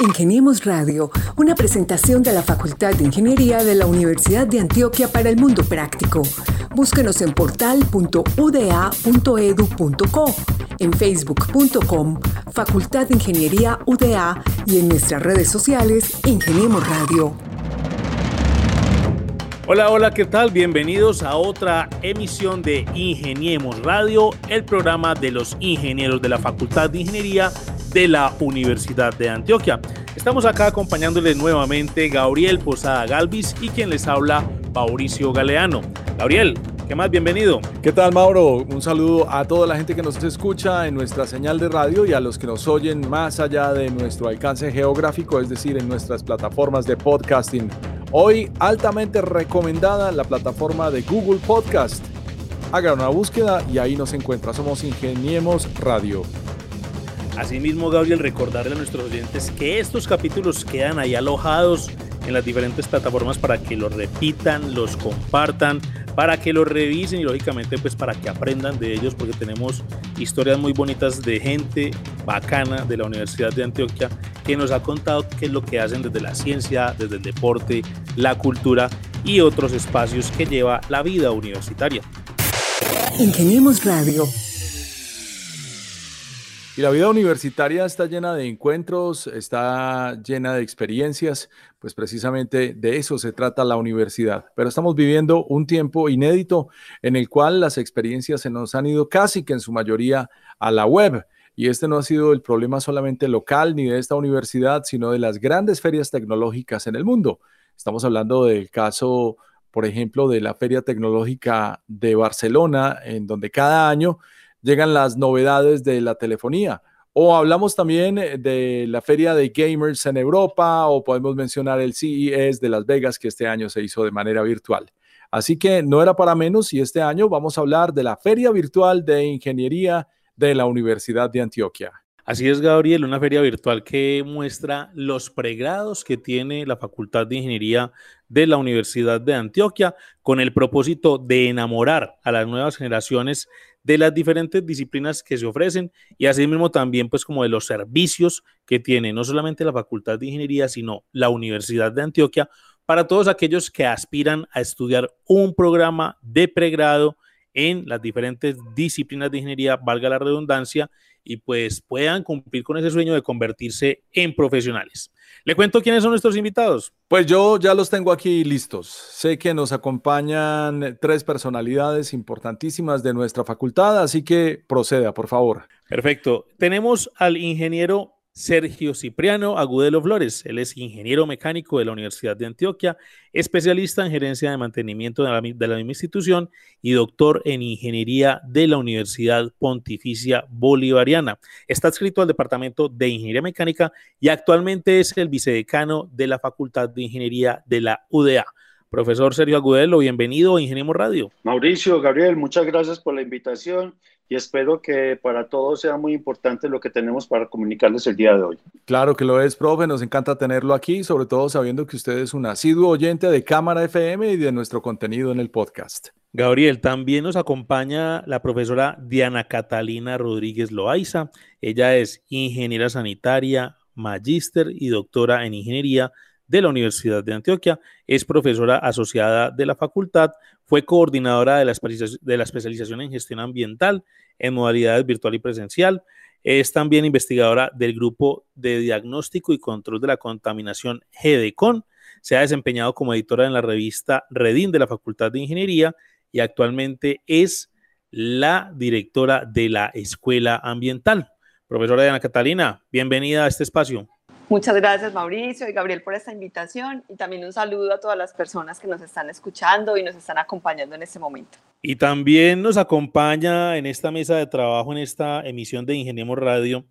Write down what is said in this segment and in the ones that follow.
Ingeniemos Radio, una presentación de la Facultad de Ingeniería de la Universidad de Antioquia para el Mundo Práctico. Búsquenos en portal.uda.edu.co, en facebook.com, Facultad de Ingeniería UDA y en nuestras redes sociales Ingeniemos Radio. Hola, hola, ¿qué tal? Bienvenidos a otra emisión de Ingeniemos Radio, el programa de los ingenieros de la Facultad de Ingeniería de la Universidad de Antioquia. Estamos acá acompañándoles nuevamente Gabriel Posada Galvis y quien les habla Mauricio Galeano. Gabriel, ¿qué más? Bienvenido. ¿Qué tal, Mauro? Un saludo a toda la gente que nos escucha en nuestra señal de radio y a los que nos oyen más allá de nuestro alcance geográfico, es decir, en nuestras plataformas de podcasting. Hoy altamente recomendada la plataforma de Google Podcast. Hagan una búsqueda y ahí nos encuentra. Somos Ingeniemos Radio. Asimismo, Gabriel, recordarle a nuestros oyentes que estos capítulos quedan ahí alojados en las diferentes plataformas para que los repitan, los compartan, para que los revisen y lógicamente pues para que aprendan de ellos porque tenemos historias muy bonitas de gente bacana de la Universidad de Antioquia que nos ha contado qué es lo que hacen desde la ciencia, desde el deporte, la cultura y otros espacios que lleva la vida universitaria. Ingeniemos Radio y la vida universitaria está llena de encuentros, está llena de experiencias, pues precisamente de eso se trata la universidad. Pero estamos viviendo un tiempo inédito en el cual las experiencias se nos han ido casi que en su mayoría a la web. Y este no ha sido el problema solamente local ni de esta universidad, sino de las grandes ferias tecnológicas en el mundo. Estamos hablando del caso, por ejemplo, de la Feria Tecnológica de Barcelona, en donde cada año llegan las novedades de la telefonía. O hablamos también eh, de la feria de gamers en Europa o podemos mencionar el CES de Las Vegas que este año se hizo de manera virtual. Así que no era para menos y este año vamos a hablar de la Feria Virtual de Ingeniería de la Universidad de Antioquia. Así es, Gabriel, una feria virtual que muestra los pregrados que tiene la Facultad de Ingeniería de la Universidad de Antioquia con el propósito de enamorar a las nuevas generaciones de las diferentes disciplinas que se ofrecen y asimismo también pues como de los servicios que tiene no solamente la Facultad de Ingeniería, sino la Universidad de Antioquia para todos aquellos que aspiran a estudiar un programa de pregrado en las diferentes disciplinas de ingeniería, valga la redundancia, y pues puedan cumplir con ese sueño de convertirse en profesionales. Le cuento quiénes son nuestros invitados. Pues yo ya los tengo aquí listos. Sé que nos acompañan tres personalidades importantísimas de nuestra facultad, así que proceda, por favor. Perfecto. Tenemos al ingeniero Sergio Cipriano Agudelo Flores. Él es ingeniero mecánico de la Universidad de Antioquia, especialista en gerencia de mantenimiento de la, misma institución y doctor en ingeniería de la Universidad Pontificia Bolivariana. Está adscrito al Departamento de Ingeniería Mecánica y actualmente es el vicedecano de la Facultad de Ingeniería de la UDA. Profesor Sergio Agudelo, bienvenido a Ingeniemos Radio. Mauricio, Gabriel, muchas gracias por la invitación y espero que para todos sea muy importante lo que tenemos para comunicarles el día de hoy. Claro que lo es, profe, nos encanta tenerlo aquí, sobre todo sabiendo que usted es un asiduo oyente de Cámara FM y de nuestro contenido en el podcast. Gabriel, también nos acompaña la profesora Diana Catalina Rodríguez Loaiza. Ella es ingeniera sanitaria, magíster y doctora en ingeniería de la Universidad de Antioquia. Es profesora asociada de la facultad, fue coordinadora de la, de la especialización en gestión ambiental en modalidades virtual y presencial. Es también investigadora del grupo de diagnóstico y control de la contaminación GDCON. Se ha desempeñado como editora en la revista Redin de la Facultad de Ingeniería y actualmente es la directora de la Escuela Ambiental. Profesora Diana Catalina, bienvenida a este espacio. Muchas gracias Mauricio y Gabriel por esta invitación y también un saludo a todas las personas que nos están escuchando y nos están acompañando en este momento. Y también nos acompaña en esta mesa de trabajo, en esta emisión de Ingeniemos Radio,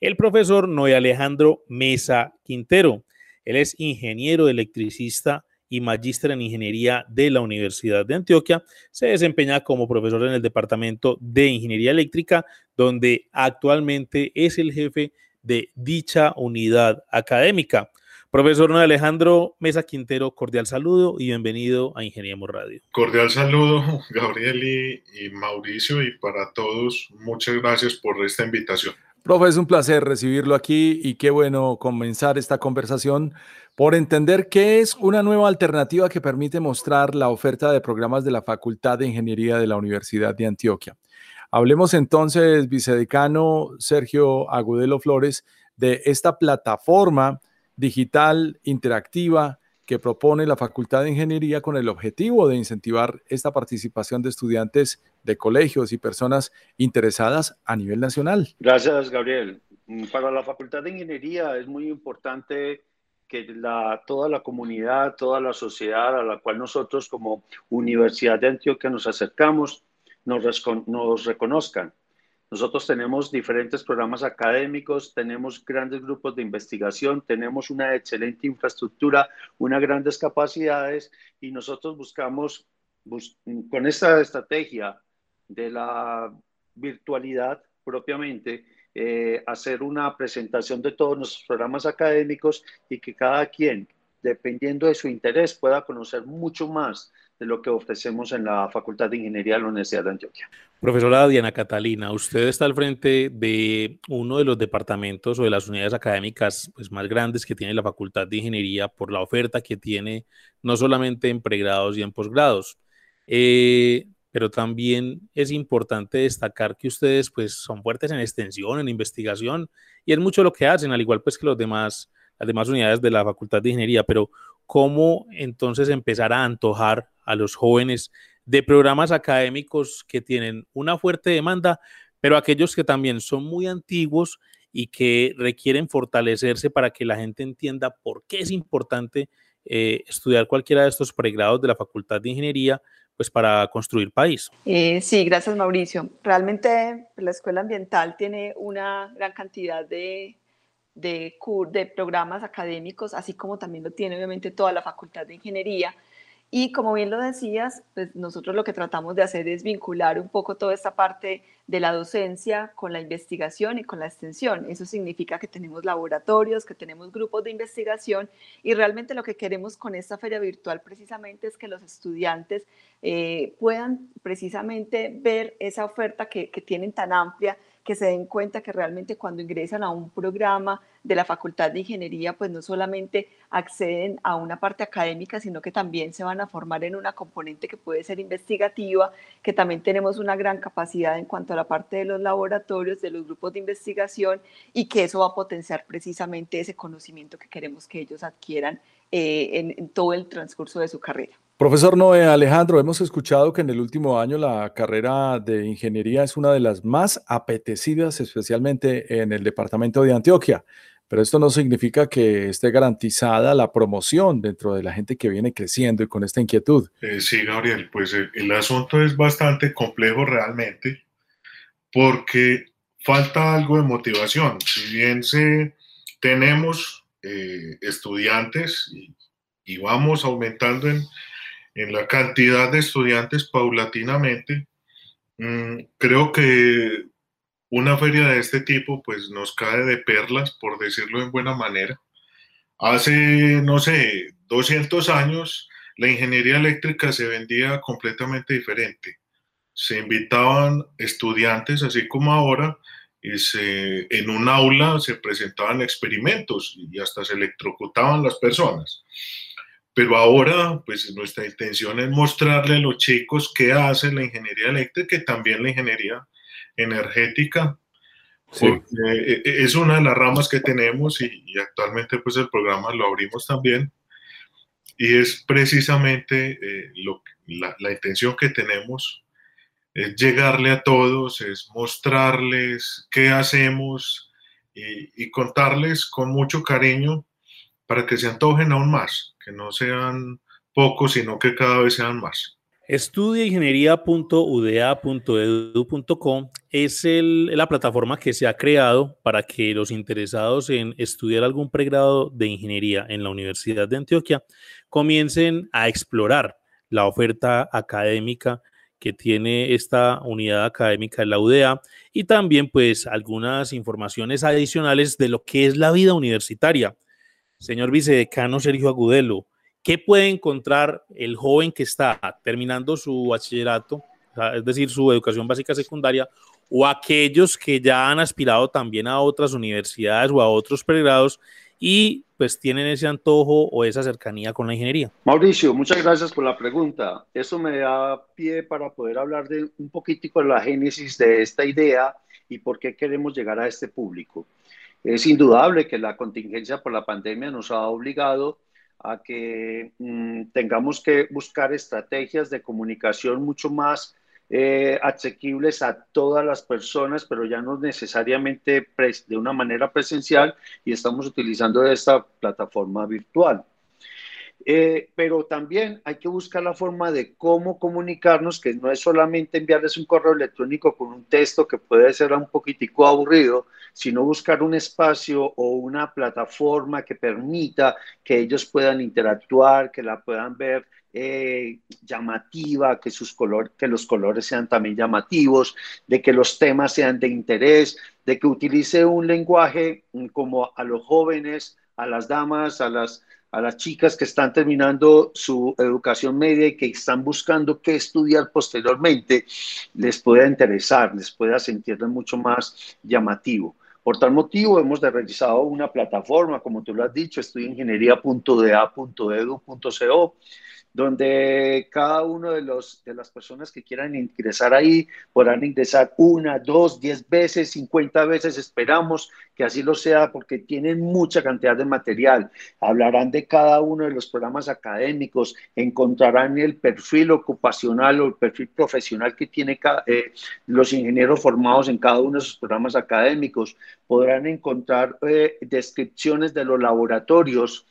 el profesor Noé Alejandro Mesa Quintero. Él es ingeniero electricista y magíster en ingeniería de la Universidad de Antioquia. Se desempeña como profesor en el Departamento de Ingeniería Eléctrica, donde actualmente es el jefe de dicha unidad académica. Profesor Alejandro Mesa Quintero, cordial saludo y bienvenido a Ingeniemos Radio. Cordial saludo, Gabriel y, Mauricio, y para todos, muchas gracias por esta invitación. Profe, es un placer recibirlo aquí y qué bueno comenzar esta conversación por entender qué es una nueva alternativa que permite mostrar la oferta de programas de la Facultad de Ingeniería de la Universidad de Antioquia. Hablemos entonces, vicedecano Sergio Agudelo Flores, de esta plataforma digital interactiva que propone la Facultad de Ingeniería con el objetivo de incentivar esta participación de estudiantes de colegios y personas interesadas a nivel nacional. Gracias, Gabriel. Mm, para la Facultad de Ingeniería es muy importante que la, toda la comunidad, toda la sociedad a la cual nosotros como Universidad de Antioquia nos acercamos, nos, nos reconozcan. Nosotros tenemos diferentes programas académicos, tenemos grandes grupos de investigación, tenemos una excelente infraestructura, unas grandes capacidades y nosotros buscamos con esta estrategia de la virtualidad propiamente, eh, hacer una presentación de todos nuestros programas académicos y que cada quien, dependiendo de su interés, pueda conocer mucho más de lo que ofrecemos en la Facultad de Ingeniería de la Universidad de Antioquia. Profesora Diana Catalina, usted está al frente de uno de los departamentos o de las unidades académicas pues, más grandes que tiene la Facultad de Ingeniería por la oferta que tiene no solamente en pregrados y en posgrados. Eh, pero también es importante destacar que ustedes pues son fuertes en extensión, en investigación y es mucho lo que hacen, al igual pues que los demás, las demás unidades de la Facultad de Ingeniería, pero ¿cómo entonces empezar a antojar a los jóvenes de programas académicos que tienen una fuerte demanda, pero aquellos que también son muy antiguos y que requieren fortalecerse para que la gente entienda por qué es importante eh, estudiar cualquiera de estos pregrados de la Facultad de Ingeniería, pues para construir país. Eh, sí, gracias Mauricio. Realmente la Escuela Ambiental tiene una gran cantidad de, de, de programas académicos, así como también lo tiene obviamente toda la Facultad de Ingeniería. Y como bien lo decías, pues nosotros lo que tratamos de hacer es vincular un poco toda esta parte de la docencia con la investigación y con la extensión. Eso significa que tenemos laboratorios, que tenemos grupos de investigación y realmente lo que queremos con esta feria virtual precisamente es que los estudiantes eh, puedan precisamente ver esa oferta que, que tienen tan amplia que se den cuenta que realmente cuando ingresan a un programa de la Facultad de Ingeniería, pues no solamente acceden a una parte académica, sino que también se van a formar en una componente que puede ser investigativa, que también tenemos una gran capacidad en cuanto a la parte de los laboratorios, de los grupos de investigación, y que eso va a potenciar precisamente ese conocimiento que queremos que ellos adquieran eh, en todo el transcurso de su carrera. Profesor Noé Alejandro, hemos escuchado que en el último año la carrera de ingeniería es una de las más apetecidas, especialmente en el departamento de Antioquia, pero esto no significa que esté garantizada la promoción dentro de la gente que viene creciendo y con esta inquietud. Eh, sí, Gabriel, pues el, asunto es bastante complejo realmente porque falta algo de motivación. Si bien tenemos eh, estudiantes y vamos aumentando en en la cantidad de estudiantes paulatinamente. Mm, creo que una feria de este tipo pues nos cae de perlas, por decirlo en buena manera. Hace, no sé, 200 años la ingeniería eléctrica se vendía completamente diferente. Se invitaban estudiantes, así como ahora, y se, en un aula se presentaban experimentos y hasta se electrocutaban las personas. Pero ahora, pues nuestra intención es mostrarle a los chicos qué hace la ingeniería eléctrica y también la ingeniería energética. Eh, eh, es una de las ramas que tenemos y, actualmente pues el programa lo abrimos también. Y es precisamente eh, lo, la, la intención que tenemos, es llegarle a todos, es mostrarles qué hacemos y, y contarles con mucho cariño para que se antojen aún más, que no sean pocos, sino que cada vez sean más. Estudiaingeniería.udea.edu.com es la plataforma que se ha creado para que los interesados en estudiar algún pregrado de ingeniería en la Universidad de Antioquia comiencen a explorar la oferta académica que tiene esta unidad académica de la UDA y también pues algunas informaciones adicionales de lo que es la vida universitaria Señor vicedecano Sergio Agudelo, ¿qué puede encontrar el joven que está terminando su bachillerato, es decir, su educación básica secundaria, o aquellos que ya han aspirado también a otras universidades o a otros pregrados y pues tienen ese antojo o esa cercanía con la ingeniería. Mauricio, muchas gracias por la pregunta. Eso me da pie para poder hablar de un poquitico de la génesis de esta idea y por qué queremos llegar a este público. Es indudable que la contingencia por la pandemia nos ha obligado a que mm, tengamos que buscar estrategias de comunicación mucho más eh, asequibles a todas las personas, pero ya no necesariamente de una manera presencial y estamos utilizando esta plataforma virtual. Eh, pero también hay que buscar la forma de cómo comunicarnos, que no es solamente enviarles un correo electrónico con un texto que puede ser un poquitico aburrido, sino buscar un espacio o una plataforma que permita que ellos puedan interactuar, que la puedan ver eh, llamativa, que, sus color, que los colores sean también llamativos, de que los temas sean de interés, de que utilice un lenguaje como a los jóvenes, a las damas, a las a las chicas que están terminando su educación media y que están buscando qué estudiar posteriormente, les pueda interesar, les pueda sentirles mucho más llamativo. Por tal motivo, hemos realizado una plataforma, como tú lo has dicho, estudiingeniería.da.edu.co, donde cada uno de, los, de las personas que quieran ingresar ahí podrán ingresar una, dos, diez veces, cincuenta veces, esperamos que así lo sea porque tienen mucha cantidad de material, hablarán de cada uno de los programas académicos, encontrarán el perfil ocupacional o el perfil profesional que tiene eh, los ingenieros formados en cada uno de esos programas académicos, podrán encontrar eh, descripciones de los laboratorios,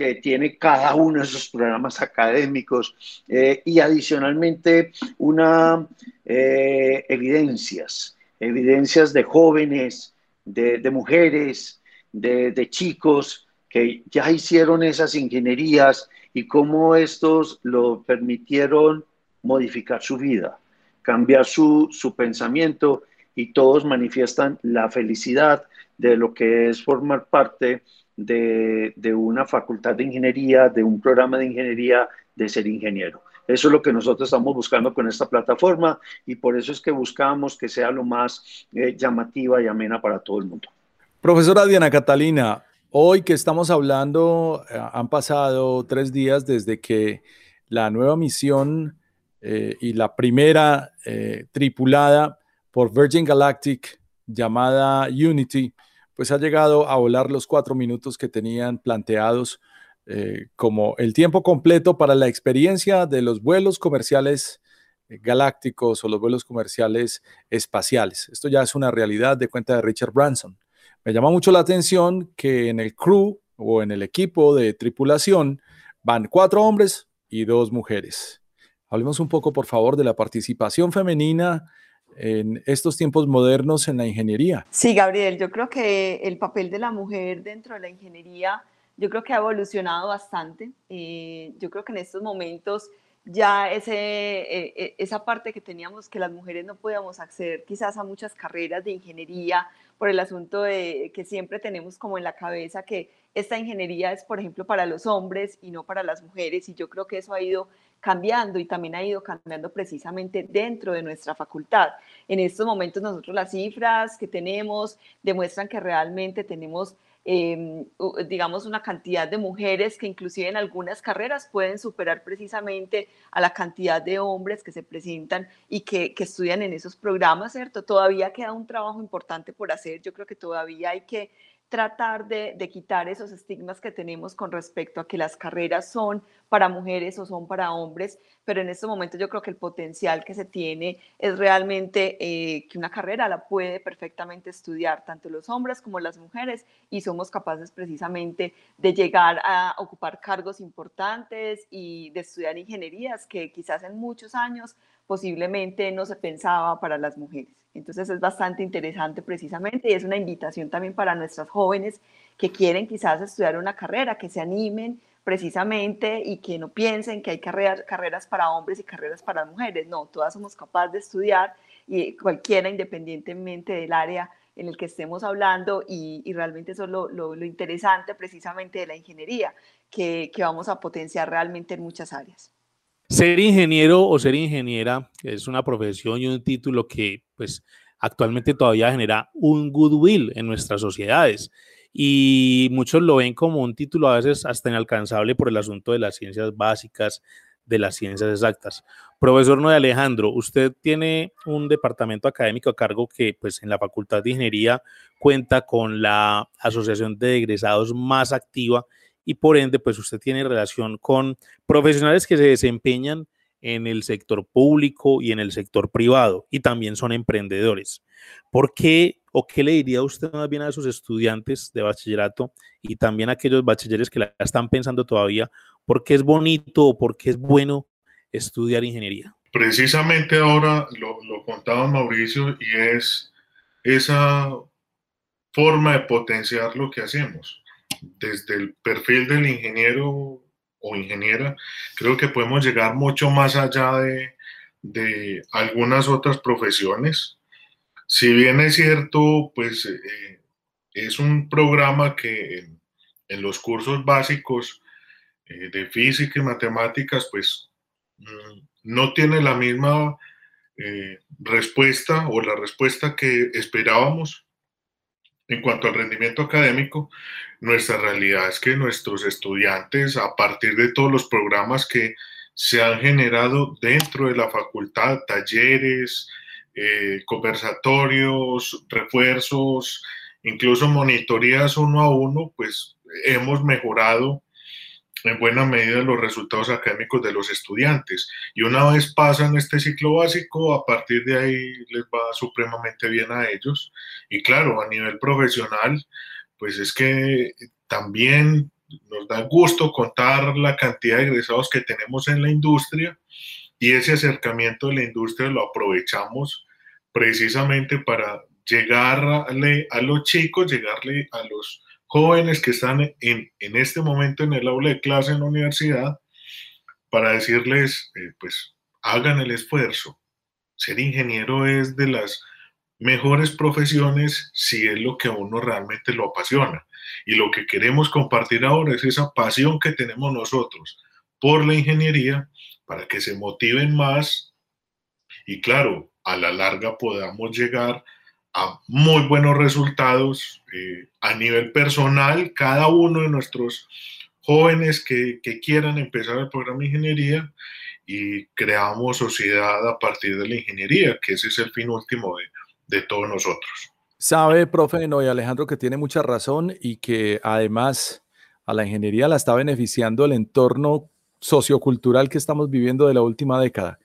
que tiene cada uno de esos programas académicos eh, y adicionalmente una eh, evidencias, evidencias de jóvenes, de, mujeres, de, chicos que ya hicieron esas ingenierías y cómo estos lo permitieron modificar su vida, cambiar su, su pensamiento y todos manifiestan la felicidad de lo que es formar parte de, una facultad de ingeniería, de un programa de ingeniería, de ser ingeniero. Eso es lo que nosotros estamos buscando con esta plataforma y por eso es que buscamos que sea lo más eh, llamativa y amena para todo el mundo. Profesora Diana Catalina, hoy que estamos hablando, eh, han pasado tres días desde que la nueva misión eh, y la primera tripulada por Virgin Galactic llamada Unity pues ha llegado a volar los cuatro minutos que tenían planteados eh, como el tiempo completo para la experiencia de los vuelos comerciales eh, galácticos o los vuelos comerciales espaciales. Esto ya es una realidad de cuenta de Richard Branson. Me llama mucho la atención que en el crew o en el equipo de tripulación van cuatro hombres y dos mujeres. Hablemos un poco, por favor, de la participación femenina en estos tiempos modernos en la ingeniería. Sí, Gabriel, yo creo que el papel de la mujer dentro de la ingeniería, yo creo que ha evolucionado bastante. Eh, yo creo que en estos momentos ya ese, eh, eh, esa parte que teníamos que las mujeres no podíamos acceder quizás a muchas carreras de ingeniería por el asunto de que siempre tenemos como en la cabeza que esta ingeniería es, por ejemplo, para los hombres y no para las mujeres. Y yo creo que eso ha ido cambiando y también ha ido cambiando precisamente dentro de nuestra facultad. En estos momentos nosotros las cifras que tenemos demuestran que realmente tenemos em, digamos, una cantidad de mujeres que inclusive en algunas carreras pueden superar precisamente a la cantidad de hombres que se presentan y que, que, estudian en esos programas, ¿cierto? Todavía queda un trabajo importante por hacer. Yo creo que todavía hay que tratar de, quitar esos estigmas que tenemos con respecto a que las carreras son para mujeres o son para hombres, pero en este momento yo creo que el potencial que se tiene es realmente eh, que una carrera la puede perfectamente estudiar tanto los hombres como las mujeres y somos capaces precisamente de llegar a ocupar cargos importantes y de estudiar ingenierías que quizás en muchos años posiblemente no se pensaba para las mujeres. Entonces es bastante interesante precisamente y es una invitación también para nuestras jóvenes que quieren quizás estudiar una carrera, que se animen precisamente y que no piensen que hay carreras, carreras para hombres y carreras para mujeres. No, todas somos capaces de estudiar y cualquiera independientemente del área en el que estemos hablando y, realmente eso es lo, interesante precisamente de la ingeniería, que, que vamos a potenciar realmente en muchas áreas. Ser ingeniero o ser ingeniera es una profesión y un título que pues actualmente todavía genera un goodwill en nuestras sociedades y muchos lo ven como un título a veces hasta inalcanzable por el asunto de las ciencias básicas, de las ciencias exactas. Profesor Noé Alejandro, usted tiene un departamento académico a cargo que pues en la Facultad de Ingeniería cuenta con la asociación de egresados más activa y por ende pues usted tiene relación con profesionales que se desempeñan en el sector público y en el sector privado y también son emprendedores. ¿Por qué o qué le diría usted más bien a esos estudiantes de bachillerato y también a aquellos bachilleres que la están pensando todavía? ¿Por qué es bonito o por qué es bueno estudiar ingeniería? Precisamente ahora lo, lo contaba Mauricio y es esa forma de potenciar lo que hacemos. Desde el perfil del ingeniero o ingeniera, creo que podemos llegar mucho más allá de, de algunas otras profesiones. Si bien es cierto, pues eh, es un programa que en, los cursos básicos eh, de física y matemáticas, pues mm, no tiene la misma eh, respuesta o la respuesta que esperábamos en cuanto al rendimiento académico, nuestra realidad es que nuestros estudiantes, a partir de todos los programas que se han generado dentro de la facultad, talleres, eh, conversatorios, refuerzos, incluso monitorías uno a uno, pues hemos mejorado en buena medida los resultados académicos de los estudiantes. Y una vez pasan este ciclo básico, a partir de ahí les va supremamente bien a ellos. Y claro, a nivel profesional, pues es que también nos da gusto contar la cantidad de egresados que tenemos en la industria y ese acercamiento de la industria lo aprovechamos precisamente para llegarle a los chicos, llegarle a los jóvenes que están en, en, este momento en el aula de clase en la universidad para decirles, eh, pues, hagan el esfuerzo. Ser ingeniero es de las mejores profesiones si es lo que a uno realmente lo apasiona. Y lo que queremos compartir ahora es esa pasión que tenemos nosotros por la ingeniería para que se motiven más y claro, a la larga podamos llegar a muy buenos resultados eh, a nivel personal, cada uno de nuestros jóvenes que, que, quieran empezar el programa de ingeniería y creamos sociedad a partir de la ingeniería, que ese es el fin último de, de todos nosotros. Sabe, profe Noy Alejandro, que tiene mucha razón y que además a la ingeniería la está beneficiando el entorno sociocultural que estamos viviendo de la última década.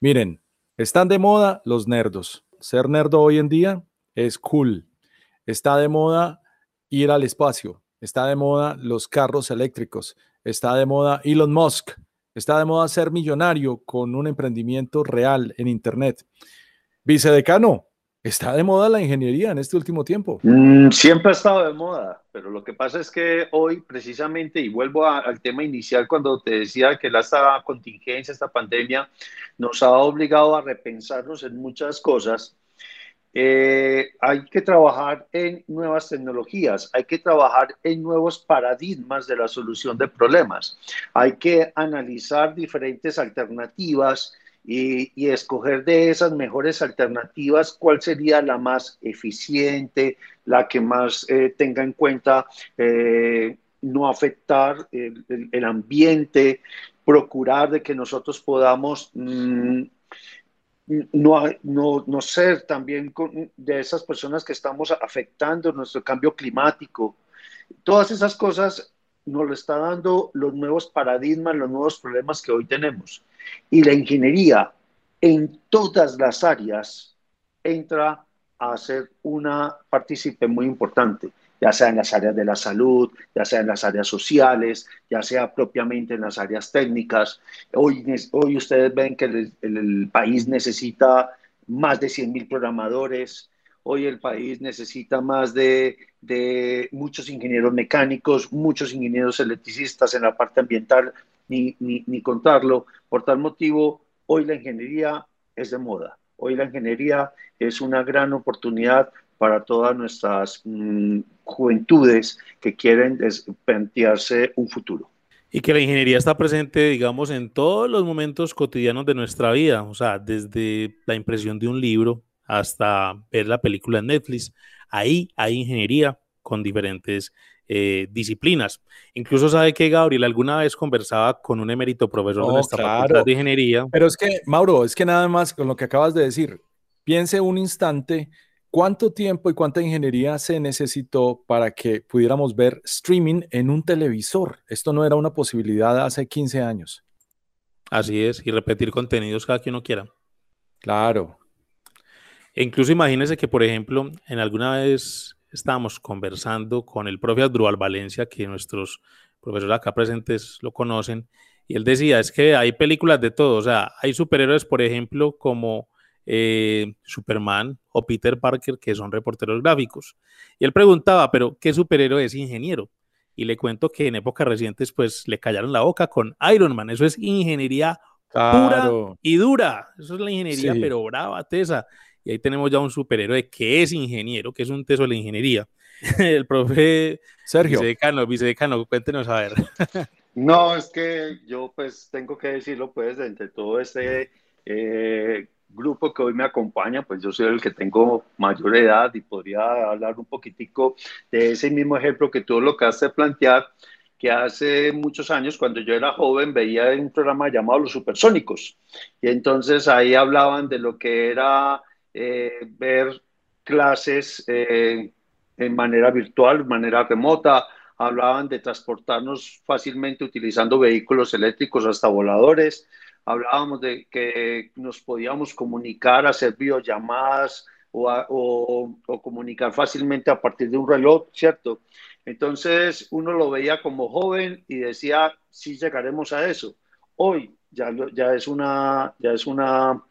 Miren, están de moda los nerdos. Ser nerdo hoy en día es cool. Está de moda ir al espacio. Está de moda los carros eléctricos. Está de moda Elon Musk. Está de moda ser millonario con un emprendimiento real en Internet. Vicedecano, ¿está de moda la ingeniería en este último tiempo? Mm, siempre ha estado de moda, pero lo que pasa es que hoy precisamente, y vuelvo al tema inicial cuando te decía que la esta contingencia, esta pandemia, nos ha obligado a repensarnos en muchas cosas eh, hay que trabajar en nuevas tecnologías, hay que trabajar en nuevos paradigmas de la solución de problemas, hay que analizar diferentes alternativas y, escoger de esas mejores alternativas cuál sería la más eficiente, la que más eh, tenga en cuenta eh, no afectar el, ambiente, procurar de que nosotros podamos... Mm, no, no, no ser también de esas personas que estamos afectando nuestro cambio climático. Todas esas cosas nos lo está dando los nuevos paradigmas, los nuevos problemas que hoy tenemos. Y la ingeniería en todas las áreas entra a ser una partícipe muy importante ya sea en las áreas de la salud, ya sea en las áreas sociales, ya sea propiamente en las áreas técnicas. Hoy, hoy ustedes ven que el, país necesita más de 100 mil programadores, hoy el país necesita más de, de, muchos ingenieros mecánicos, muchos ingenieros electricistas en la parte ambiental, ni, ni, ni contarlo. Por tal motivo, hoy la ingeniería es de moda. Hoy la ingeniería es una gran oportunidad para todas nuestras mm, juventudes que quieren plantearse un futuro. Y que la ingeniería está presente, digamos, en todos los momentos cotidianos de nuestra vida, o sea, desde la impresión de un libro hasta ver la película en Netflix. Ahí hay ingeniería con diferentes eh, disciplinas. Incluso sabe que Gabriel alguna vez conversaba con un emérito profesor de nuestra facultad de ingeniería. Pero es que, Mauro, es que nada más con lo que acabas de decir, piense un instante cuánto tiempo y cuánta ingeniería se necesitó para que pudiéramos ver streaming en un televisor. Esto no era una posibilidad hace 15 años. Así es, y repetir contenidos cada que uno quiera. Claro. E incluso imagínese que, por ejemplo, en alguna vez estábamos conversando con el profe Adrual Valencia, que nuestros profesores acá presentes lo conocen, y él decía, es que hay películas de todo, o sea, hay superhéroes, por ejemplo, como eh, Superman o Peter Parker, que son reporteros gráficos. Y él preguntaba, pero ¿qué superhéroe es ingeniero? Y le cuento que en épocas recientes, pues le callaron la boca con Iron Man, eso es ingeniería pura y dura, eso es la ingeniería, pero brava, tesa. Y ahí tenemos ya un superhéroe que es ingeniero, que es un teso de la ingeniería. El profe Sergio. Vicedecano, vicedecano, cuéntenos a ver. No, es que yo pues tengo que decirlo pues entre todo este eh, grupo que hoy me acompaña, pues yo soy el que tengo mayor edad y podría hablar un poquitico de ese mismo ejemplo que tú lo que de plantear, que hace muchos años, cuando yo era joven, veía un programa llamado Los Supersónicos. Y entonces ahí hablaban de lo que era eh, ver clases eh, en manera virtual, de manera remota, hablaban de transportarnos fácilmente utilizando vehículos eléctricos hasta voladores, hablábamos de que nos podíamos comunicar, hacer videollamadas o, o, comunicar fácilmente a partir de un reloj, ¿cierto? Entonces uno lo veía como joven y decía, sí llegaremos a eso. Hoy ya es una, ya es una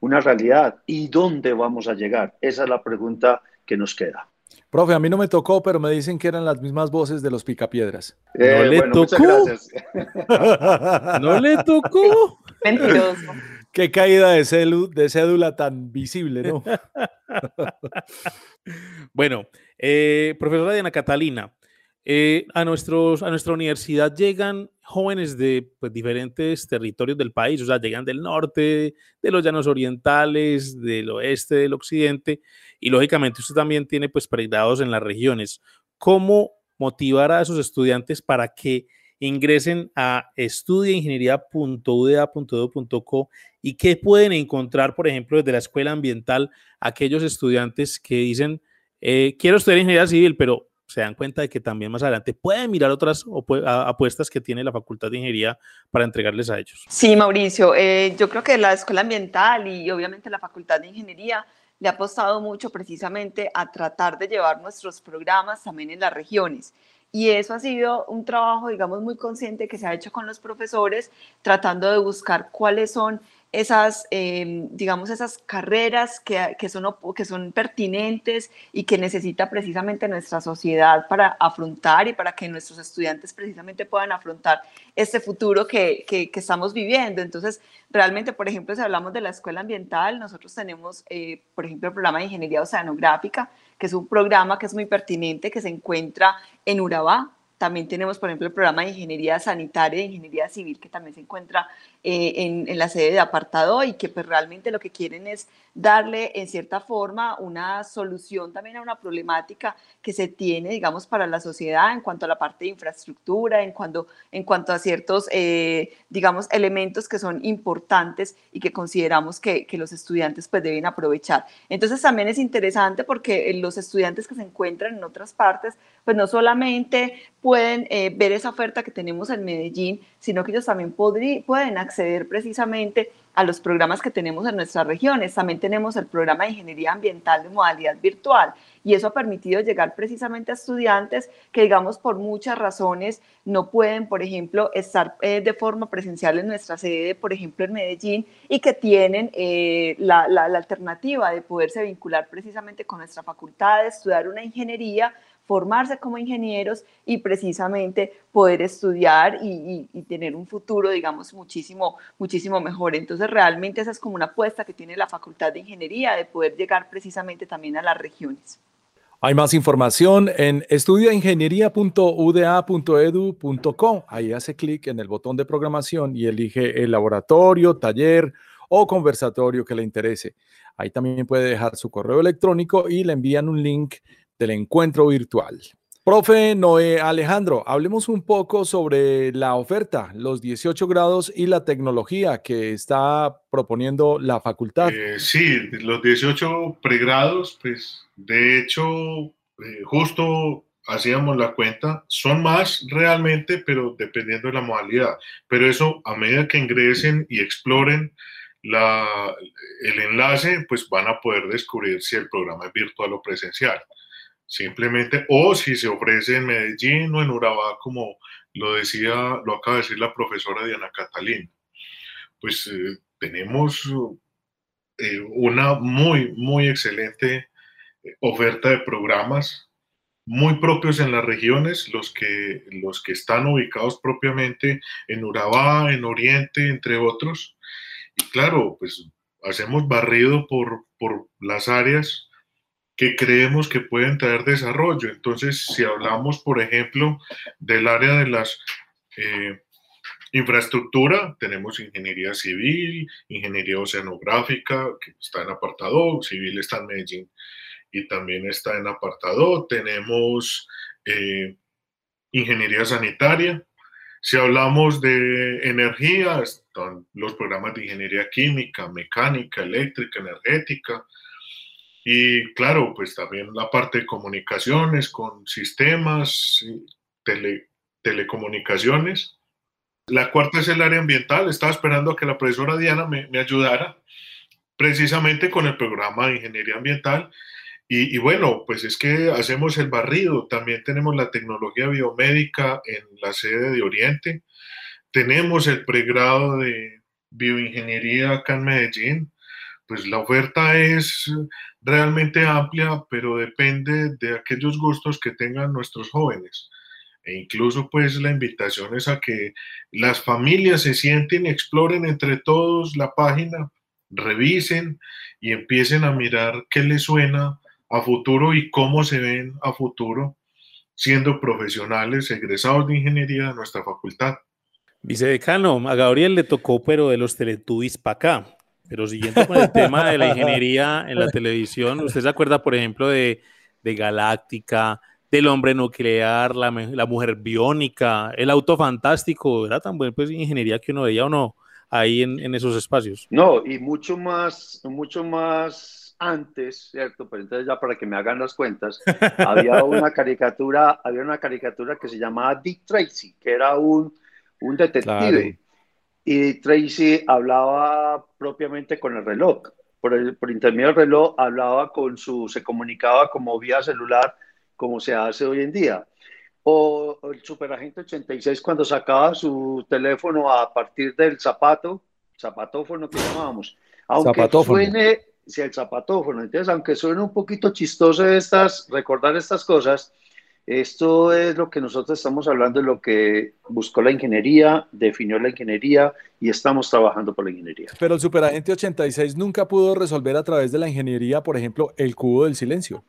una realidad. ¿Y dónde vamos a llegar? Esa es la pregunta que nos queda. Profe, a mí no me tocó, pero me dicen que eran las mismas voces de los picapiedras. Eh, no le tocó. no le tocó. Mentiroso. Qué caída de, de cédula tan visible, ¿no? bueno, eh, profesora Diana Catalina, eh, a, nuestros, a nuestra universidad llegan jóvenes de pues, diferentes territorios del país, o sea, llegan del norte, de los llanos orientales, del oeste, del occidente, y lógicamente usted también tiene pues pregrados en las regiones. ¿Cómo motivar a esos estudiantes para que ingresen a estudiaingeniería.uda.edu.co y qué pueden encontrar, por ejemplo, desde la escuela ambiental, aquellos estudiantes que dicen, eh, quiero estudiar ingeniería civil, pero se dan cuenta de que también más adelante pueden mirar otras apuestas que tiene la Facultad de Ingeniería para entregarles a ellos. Sí, Mauricio, eh, yo creo que la Escuela Ambiental y obviamente la Facultad de Ingeniería le ha apostado mucho precisamente a tratar de llevar nuestros programas también en las regiones. Y eso ha sido un trabajo, digamos, muy consciente que se ha hecho con los profesores, tratando de buscar cuáles son esas, em, digamos, esas carreras que, que, son, que son pertinentes y que necesita precisamente nuestra sociedad para afrontar y para que nuestros estudiantes precisamente puedan afrontar este futuro que, que, estamos viviendo. Entonces, realmente, por ejemplo, si hablamos de la escuela ambiental, nosotros tenemos, eh, por ejemplo, el programa de ingeniería oceanográfica, que es un programa que es muy pertinente, que se encuentra en Urabá, también tenemos, por ejemplo, el programa de ingeniería sanitaria e ingeniería civil que también se encuentra eh, en, la sede de apartado y que pues realmente lo que quieren es darle en cierta forma una solución también a una problemática que se tiene, digamos, para la sociedad en cuanto a la parte de infraestructura, en cuanto, en cuanto a ciertos, eh, digamos, elementos que son importantes y que consideramos que, que los estudiantes pues deben aprovechar. Entonces también es interesante porque los estudiantes que se encuentran en otras partes, pues no solamente pueden eh, ver esa oferta que tenemos en Medellín, sino que ellos también pueden acceder precisamente a los programas que tenemos en nuestras regiones. También tenemos el programa de ingeniería ambiental de modalidad virtual y eso ha permitido llegar precisamente a estudiantes que, digamos, por muchas razones no pueden, por ejemplo, estar eh, de forma presencial en nuestra sede, por ejemplo, en Medellín, y que tienen eh, la, la alternativa de poderse vincular precisamente con nuestra facultad, de estudiar una ingeniería formarse como ingenieros y precisamente poder estudiar y, tener un futuro, digamos, muchísimo, muchísimo mejor. Entonces, realmente esa es como una apuesta que tiene la Facultad de Ingeniería de poder llegar precisamente también a las regiones. Hay más información en estudiaingeniería.uda.edu.com. Ahí hace clic en el botón de programación y elige el laboratorio, taller o conversatorio que le interese. Ahí también puede dejar su correo electrónico y le envían un link del encuentro virtual. Profe Noé Alejandro, hablemos un poco sobre la oferta, los 18 grados y la tecnología que está proponiendo la facultad. Eh, sí, los 18 pregrados, pues de hecho, eh, justo hacíamos la cuenta, son más realmente, pero dependiendo de la modalidad. Pero eso, a medida que ingresen y exploren el enlace, pues van a poder descubrir si el programa es virtual o presencial. Simplemente, o si se ofrece en Medellín o en Urabá, como lo decía, lo acaba de decir la profesora Diana Catalina. Pues eh, tenemos eh, una muy, muy excelente eh, oferta de programas muy propios en las regiones, los que, los que están ubicados propiamente en Urabá, en Oriente, entre otros. Y claro, pues hacemos barrido por, por las áreas que creemos que pueden traer desarrollo. Entonces, si hablamos, por ejemplo, del área de las eh, infraestructura, tenemos ingeniería civil, ingeniería oceanográfica, que está en apartado, civil está en Medellín y también está en apartado. Tenemos eh, ingeniería sanitaria. Si hablamos de energía, están los programas de ingeniería química, mecánica, eléctrica, energética. Y claro, pues también la parte de comunicaciones con sistemas, telecomunicaciones. La cuarta es el área ambiental. Estaba esperando a que la profesora Diana me, me ayudara precisamente con el programa de ingeniería ambiental. Y, y, bueno, pues es que hacemos el barrido. También tenemos la tecnología biomédica en la sede de Oriente. Tenemos el pregrado de bioingeniería acá en Medellín pues la oferta es realmente amplia, pero depende de aquellos gustos que tengan nuestros jóvenes. E incluso pues la invitación es a que las familias se sienten exploren entre todos la página, revisen y empiecen a mirar qué les suena a futuro y cómo se ven a futuro siendo profesionales egresados de ingeniería de nuestra facultad. Vicedecano, a Gabriel le tocó, pero de los Teletubbies para acá. Pero siguiendo con el tema de la ingeniería en la televisión, ¿usted se acuerda, por ejemplo, de, de Galáctica, del hombre nuclear, la, la, mujer biónica, el auto fantástico? ¿Era tan buena pues, ingeniería que uno veía o no ahí en, en esos espacios? No, y mucho más, mucho más antes, ¿cierto? Pero entonces ya para que me hagan las cuentas, había una caricatura, había una caricatura que se llamaba Dick Tracy, que era un, un detective. Claro y Tracy hablaba propiamente con el reloj. Por, el, por intermedio del reloj hablaba con su, se comunicaba como vía celular, como se hace hoy en día. O, el superagente 86 cuando sacaba su teléfono a partir del zapato, zapatófono que llamábamos. Aunque zapatófono. suene, sí, el zapatófono. Entonces, aunque suene un poquito chistoso estas, recordar estas cosas, esto es lo que nosotros estamos hablando, de lo que buscó la ingeniería, definió la ingeniería y estamos trabajando por la ingeniería. Pero el superagente 86 nunca pudo resolver a través de la ingeniería, por ejemplo, el cubo del silencio.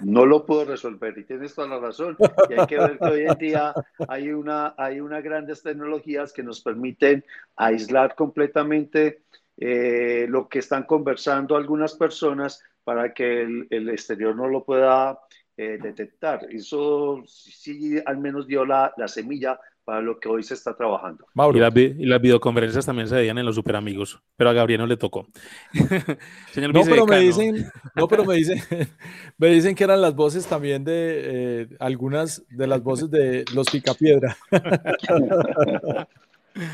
No lo pudo resolver y tienes toda la razón. Y hay que ver que hoy en día hay una, hay unas grandes tecnologías que nos permiten aislar completamente eh, lo que están conversando algunas personas para que el, el exterior no lo pueda eh, detectar. Eso sí al menos dio la, la, semilla para lo que hoy se está trabajando. Mauro. Y, la, y, las videoconferencias también se veían en los superamigos, pero a Gabriel no le tocó. Señor no, pero me dicen, no, pero me dicen, me dicen que eran las voces también de eh, algunas de las voces de los Picapiedra.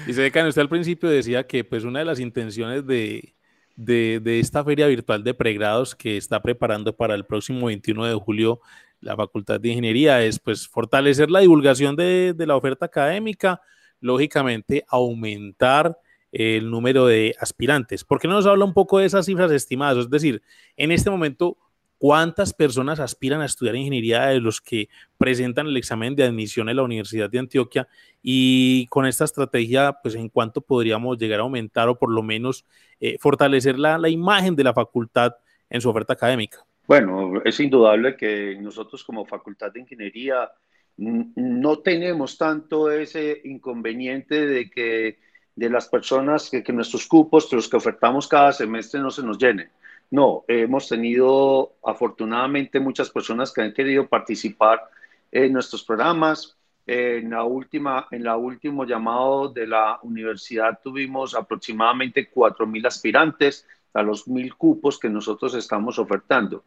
Dice Decano, usted al principio decía que pues una de las intenciones de, de, de, esta feria virtual de pregrados que está preparando para el próximo 21 de julio la Facultad de Ingeniería es pues fortalecer la divulgación de, de la oferta académica, lógicamente aumentar el número de aspirantes. ¿Por qué no nos habla un poco de esas cifras estimadas? Es decir, en este momento, ¿Cuántas personas aspiran a estudiar ingeniería de los que presentan el examen de admisión en la Universidad de Antioquia? Y con esta estrategia, pues en cuánto podríamos llegar a aumentar o por lo menos eh, fortalecer la, la imagen de la facultad en su oferta académica. Bueno, es indudable que nosotros como Facultad de Ingeniería no tenemos tanto ese inconveniente de que de las personas que, que nuestros cupos, los que ofertamos cada semestre, no se nos llenen No, hemos tenido afortunadamente muchas personas que han querido participar en nuestros programas. En la última, en último llamado de la universidad tuvimos aproximadamente 4.000 aspirantes a los 1.000 cupos que nosotros estamos ofertando.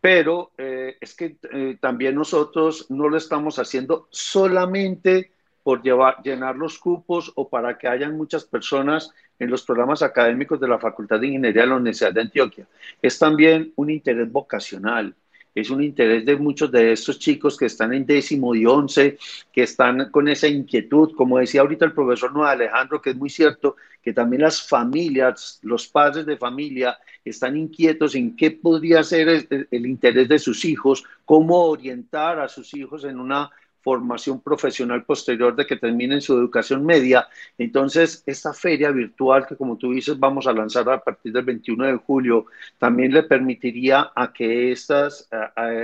Pero eh, es que eh, también nosotros no lo estamos haciendo solamente por llenar los cupos o para que hayan muchas personas en los programas académicos de la Facultad de Ingeniería de la Universidad de Antioquia. Es también un interés vocacional es un interés de muchos de estos chicos que están en décimo y once, que están con esa inquietud, como decía ahorita el profesor Nueva Alejandro, que es muy cierto, que también las familias, los padres de familia están inquietos en qué podría ser el interés de sus hijos, cómo orientar a sus hijos en una formación profesional posterior de que terminen su educación media. Entonces, esta feria virtual que como tú dices vamos a lanzar a partir del 21 de julio, también le permitiría a que estas,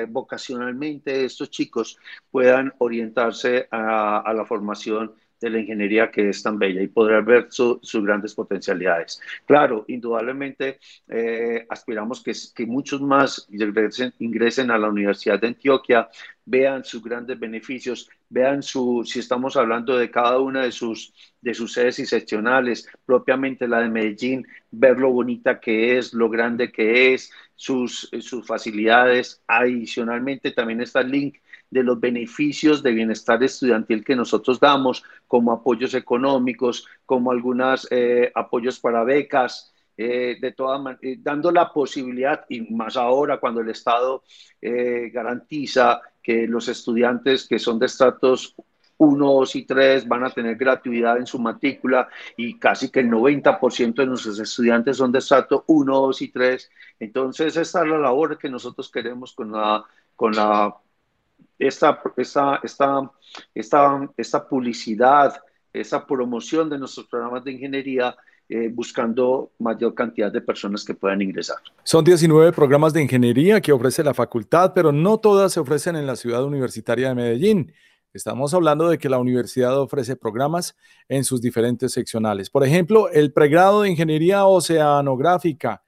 vocacionalmente, estos chicos puedan orientarse a, a la formación de la ingeniería que es tan bella y poder ver sus grandes potencialidades. Claro, indudablemente eh, aspiramos que, muchos más ingresen, ingresen, a la Universidad de Antioquia, vean sus grandes beneficios, vean su, si estamos hablando de cada una de sus, de sus sedes y seccionales, propiamente la de Medellín, ver lo bonita que es, lo grande que es, sus, sus facilidades. Adicionalmente también está el link de los beneficios de bienestar estudiantil que nosotros damos, como apoyos económicos, como algunos eh, apoyos para becas, eh, de toda eh, dando la posibilidad, y más ahora cuando el Estado garantiza que los estudiantes que son de estratos 1, 2 y 3 van a tener gratuidad en su matrícula y casi que el 90% de nuestros estudiantes son de estrato 1, 2 y 3. Entonces, esta es la labor que nosotros queremos con la, con la esta, esta, esta, esta, publicidad, esa promoción de nuestros programas de ingeniería eh, buscando mayor cantidad de personas que puedan ingresar. Son 19 programas de ingeniería que ofrece la facultad, pero no todas se ofrecen en la ciudad universitaria de Medellín. Estamos hablando de que la universidad ofrece programas en sus diferentes seccionales. Por ejemplo, el pregrado de ingeniería oceanográfica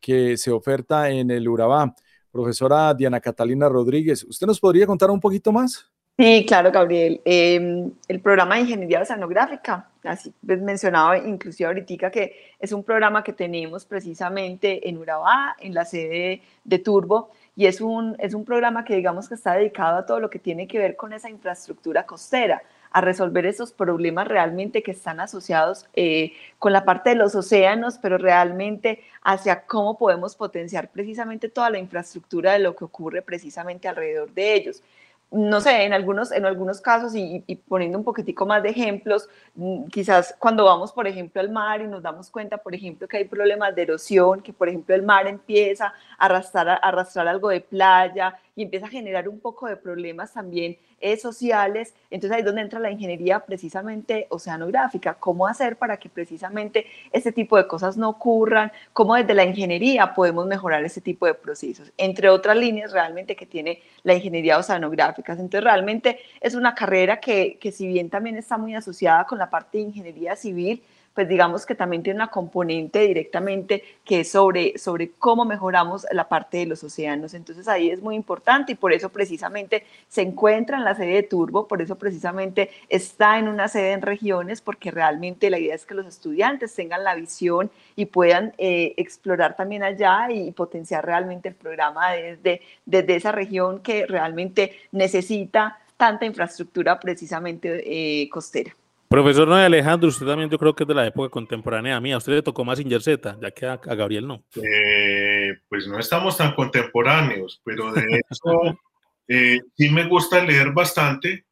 que se oferta en el Urabá Profesora Diana Catalina Rodríguez, ¿usted nos podría contar un poquito más? Sí, claro, Gabriel. Em, el programa de Ingeniería Oceanográfica, así pues mencionaba inclusive ahorita que es un programa que tenemos precisamente en Urabá, en la sede de Turbo, y es un, es un programa que digamos que está dedicado a todo lo que tiene que ver con esa infraestructura costera a resolver esos problemas realmente que están asociados eh, con la parte de los océanos, pero realmente hacia cómo podemos potenciar precisamente toda la infraestructura de lo que ocurre precisamente alrededor de ellos. No sé, en algunos, en algunos casos, y, poniendo un poquitico más de ejemplos, mm, quizás cuando vamos, por ejemplo, al mar y nos damos cuenta, por ejemplo, que hay problemas de erosión, que, por ejemplo, el mar empieza a arrastrar, a arrastrar algo de playa y empieza a generar un poco de problemas también eh, sociales. Entonces ahí es donde entra la ingeniería precisamente oceanográfica, cómo hacer para que precisamente este tipo de cosas no ocurran, cómo desde la ingeniería podemos mejorar ese tipo de procesos, entre otras líneas realmente que tiene la ingeniería oceanográfica. Entonces realmente es una carrera que, que si bien también está muy asociada con la parte de ingeniería civil, pues digamos que también tiene una componente directamente que es sobre, sobre cómo mejoramos la parte de los océanos. Entonces ahí es muy importante y por eso precisamente se encuentra en la sede de Turbo, por eso precisamente está en una sede en regiones, porque realmente la idea es que los estudiantes tengan la visión y puedan eh, explorar también allá y potenciar realmente el programa desde, desde esa región que realmente necesita tanta infraestructura precisamente eh, costera. Profesor Noé Alejandro, usted también yo creo que es de la época contemporánea mía. ¿A usted le tocó más Z, ya que a, Gabriel no? Eh, pues no estamos tan contemporáneos, pero de hecho eh, sí me gusta leer bastante